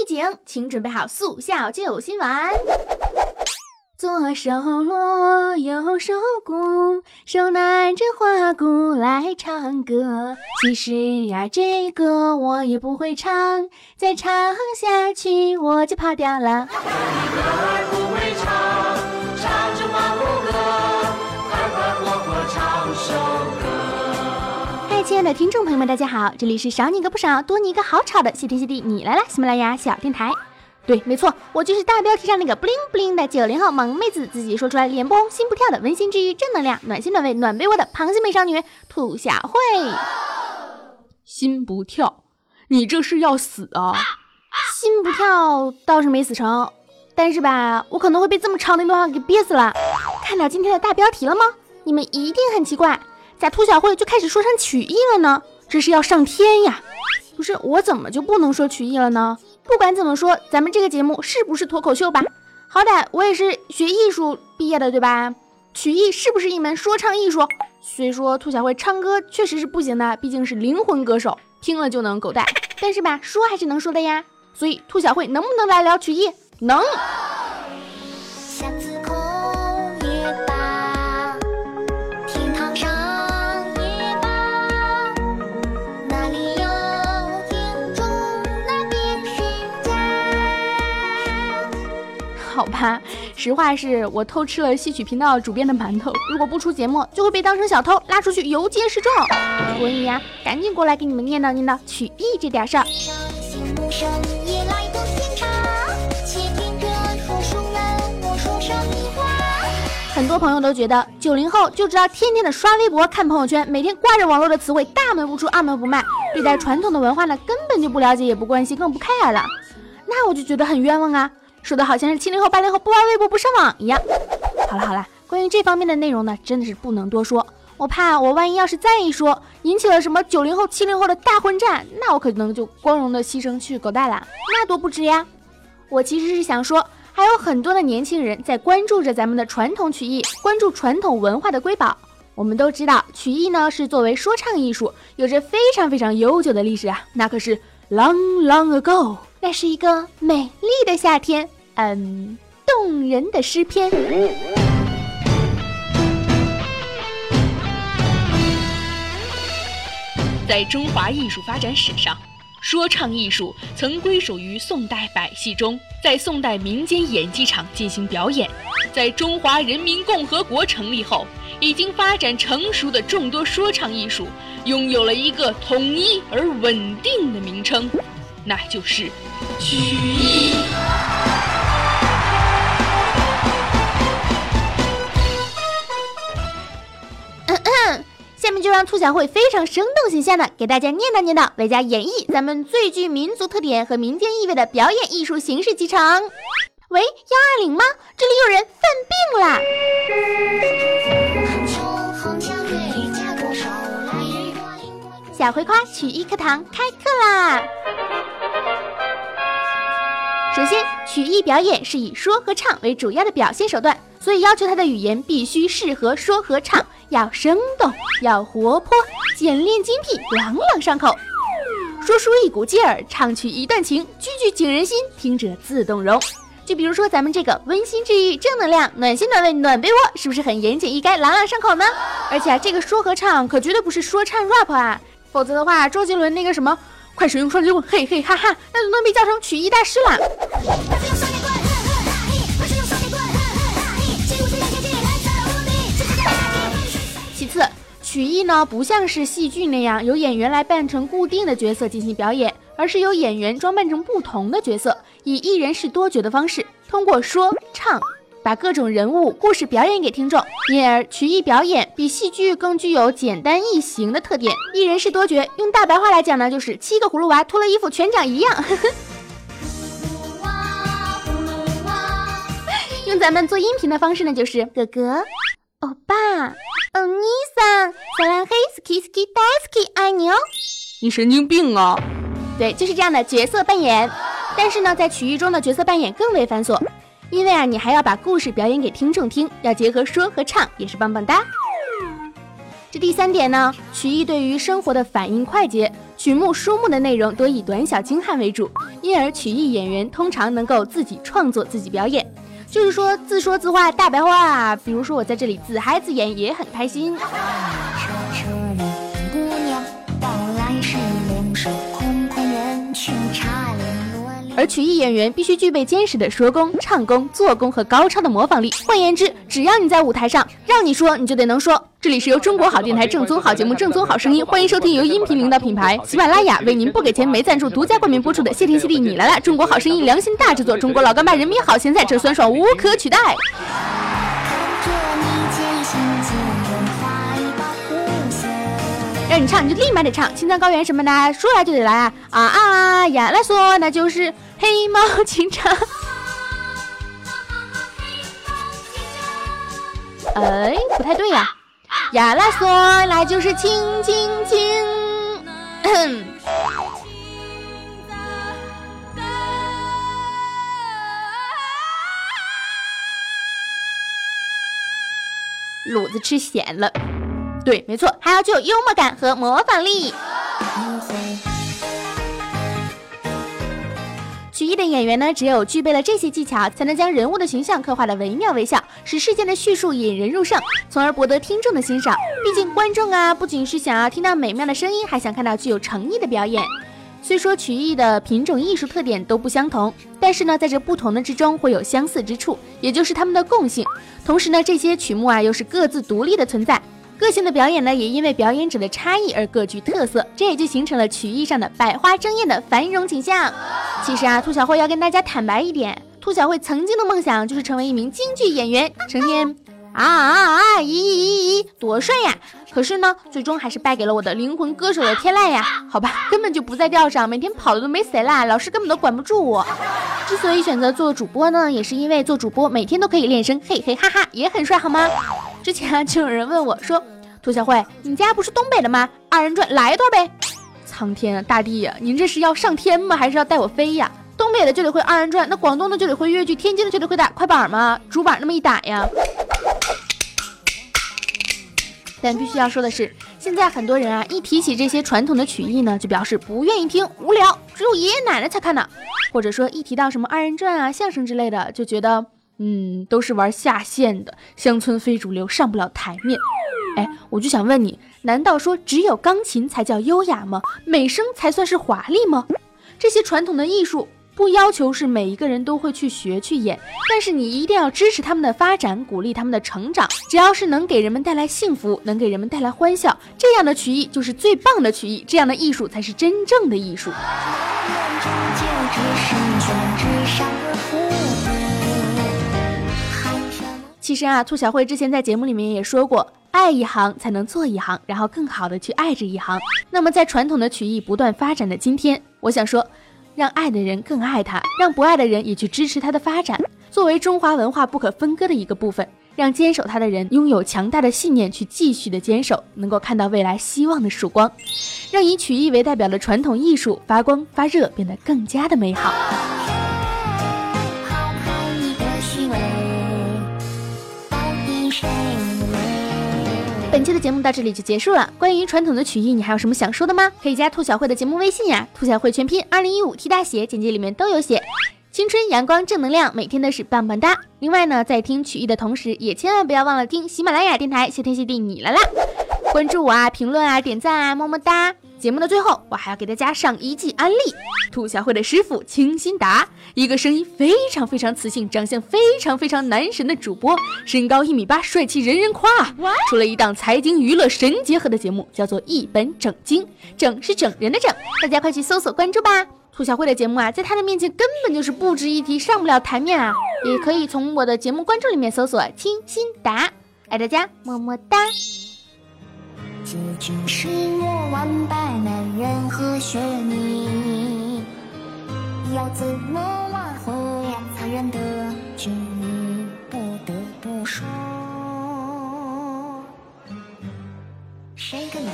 预警，请准备好速效救心丸。左手锣，右手鼓，手拿着花鼓来唱歌。其实呀，这歌我也不会唱，再唱下去我就跑掉了。亲爱的听众朋友们，大家好，这里是少你一个不少，多你一个好吵的谢天谢地你来啦，喜马拉雅小电台。对，没错，我就是大标题上那个不灵不灵的九零后萌妹子，自己说出来脸不红心不跳的温馨治愈正能量暖心暖胃暖被窝的螃蟹美少女兔小慧。心不跳，你这是要死啊！心不跳倒是没死成，但是吧，我可能会被这么长的一段话给憋死了。看到今天的大标题了吗？你们一定很奇怪，咋兔小慧就开始说唱曲艺了呢？这是要上天呀！不是我怎么就不能说曲艺了呢？不管怎么说，咱们这个节目是不是脱口秀吧？好歹我也是学艺术毕业的，对吧？曲艺是不是一门说唱艺术？虽说兔小慧唱歌确实是不行的，毕竟是灵魂歌手，听了就能狗带。但是吧，说还是能说的呀。所以兔小慧能不能来聊曲艺？能。好吧，实话是我偷吃了戏曲频道主编的馒头，如果不出节目，就会被当成小偷拉出去游街示众。所以呀，赶紧过来给你们念叨念叨曲艺这点事儿。很多朋友都觉得九零后就知道天天的刷微博、看朋友圈，每天挂着网络的词汇，大门不出二门不迈，对待传统的文化呢，根本就不了解，也不关心，更不 care 了。那我就觉得很冤枉啊！说的好像是七零后、八零后不玩微博、不上网一样。好了好了，关于这方面的内容呢，真的是不能多说。我怕我万一要是再一说，引起了什么九零后、七零后的大混战，那我可能就光荣的牺牲去狗带了，那多不值呀！我其实是想说，还有很多的年轻人在关注着咱们的传统曲艺，关注传统文化的瑰宝。我们都知道，曲艺呢是作为说唱艺术，有着非常非常悠久的历史啊，那可是 long long ago。那是一个美丽的夏天，嗯，动人的诗篇。在中华艺术发展史上，说唱艺术曾归属于宋代百戏中，在宋代民间演技场进行表演。在中华人民共和国成立后，已经发展成熟的众多说唱艺术，拥有了一个统一而稳定的名称。那就是曲艺。嗯嗯，下面就让兔小慧非常生动形象的给大家念叨念叨，为家演绎咱们最具民族特点和民间意味的表演艺术形式集成。喂，幺二零吗？这里有人犯病了。小葵花曲艺课堂开课啦！首先，曲艺表演是以说和唱为主要的表现手段，所以要求他的语言必须适合说和唱，要生动，要活泼，简练精辟，朗朗上口。说书一股劲儿，唱曲一段情，句句景人心，听者自动容。就比如说咱们这个温馨治愈、正能量、暖心暖胃暖被窝，是不是很言简意赅、朗朗上口呢？而且啊，这个说和唱可绝对不是说唱 rap 啊，否则的话，周杰伦那个什么。快使用双截棍，嘿嘿哈哈，那都能被叫成曲艺大师了。其次，曲艺呢不像是戏剧那样由演员来扮成固定的角色进行表演，而是由演员装扮成不同的角色，以一人饰多角的方式，通过说唱。把各种人物故事表演给听众，因而曲艺表演比戏剧更具有简单易行的特点。一人是多角，用大白话来讲呢，就是七个葫芦娃脱了衣服全长一样。用咱们做音频的方式呢，就是哥哥、欧巴、欧尼桑、小蓝黑、ski ski daski 爱你哦。你神经病啊！对，就是这样的角色扮演。但是呢，在曲艺中的角色扮演更为繁琐。因为啊，你还要把故事表演给听众听，要结合说和唱，也是棒棒哒。这第三点呢，曲艺对于生活的反应快捷，曲目、书目的内容多以短小精悍为主，因而曲艺演员通常能够自己创作、自己表演，就是说自说自话大白话。比如说我在这里自嗨自演也很开心。而曲艺演员必须具备坚实的说功、唱功、做功和高超的模仿力。换言之，只要你在舞台上，让你说你就得能说。这里是由中国好电台正宗好节目正宗好声音，欢迎收听由音频领导品牌喜马拉雅为您不给钱没赞助独家冠名播出的谢天谢地你来了中国好声音良心大制作，中国老干妈人民好咸菜，这酸爽无可取代。让你唱你就立马得唱，青藏高原什么的说来就得来啊啊啊呀！来说那就是黑猫 警长。哎，不太对呀，呀来说那就是亲亲亲。卤子吃咸了。对，没错，还要具有幽默感和模仿力。曲艺的演员呢，只有具备了这些技巧，才能将人物的形象刻画的惟妙惟肖，使事件的叙述引人入胜，从而博得听众的欣赏。毕竟观众啊，不仅是想要听到美妙的声音，还想看到具有诚意的表演。虽说曲艺的品种艺术特点都不相同，但是呢，在这不同的之中会有相似之处，也就是他们的共性。同时呢，这些曲目啊，又是各自独立的存在。个性的表演呢，也因为表演者的差异而各具特色，这也就形成了曲艺上的百花争艳的繁荣景象。其实啊，兔小慧要跟大家坦白一点，兔小慧曾经的梦想就是成为一名京剧演员，成天啊啊啊，咦咦咦，多帅呀！可是呢，最终还是败给了我的灵魂歌手的天籁呀。好吧，根本就不在调上，每天跑的都没谁啦，老师根本都管不住我。之所以选择做主播呢，也是因为做主播每天都可以练声，嘿嘿哈哈，也很帅，好吗？之前啊，就有人问我说：“兔小慧，你家不是东北的吗？二人转来一段呗。”苍天啊，大地呀，您这是要上天吗？还是要带我飞呀？东北的就得会二人转，那广东的就得会越剧，天津的就得会打快板吗？竹板那么一打呀。但必须要说的是，现在很多人啊，一提起这些传统的曲艺呢，就表示不愿意听，无聊，只有爷爷奶奶才看呢。或者说，一提到什么二人转啊、相声之类的，就觉得。嗯，都是玩下线的，乡村非主流，上不了台面。哎，我就想问你，难道说只有钢琴才叫优雅吗？美声才算是华丽吗？这些传统的艺术不要求是每一个人都会去学去演，但是你一定要支持他们的发展，鼓励他们的成长。只要是能给人们带来幸福，能给人们带来欢笑，这样的曲艺就是最棒的曲艺，这样的艺术才是真正的艺术。其实啊，兔小慧之前在节目里面也说过，爱一行才能做一行，然后更好的去爱这一行。那么在传统的曲艺不断发展的今天，我想说，让爱的人更爱它，让不爱的人也去支持它的发展，作为中华文化不可分割的一个部分，让坚守它的人拥有强大的信念去继续的坚守，能够看到未来希望的曙光，让以曲艺为代表的传统艺术发光发热，变得更加的美好。本期的节目到这里就结束了。关于传统的曲艺，你还有什么想说的吗？可以加兔小慧的节目微信呀，兔小慧全拼二零一五 T 大写，简介里面都有写。青春阳光正能量，每天都是棒棒哒。另外呢，在听曲艺的同时，也千万不要忘了听喜马拉雅电台，谢天谢地你来啦！关注我啊，评论啊，点赞啊，么么哒。节目的最后，我还要给大家上一记安利：兔小慧的师傅清新达，一个声音非常非常磁性、长相非常非常男神的主播，身高一米八，帅气人人夸。出了一档财经娱乐神结合的节目，叫做《一本整经》，整是整人的整，大家快去搜索关注吧。兔小慧的节目啊，在他的面前根本就是不值一提，上不了台面啊。也可以从我的节目关注里面搜索清新达，爱大家，么么哒。结局是我完败，没人和解，你，要怎么挽回残忍的结局？不得不说，谁跟你？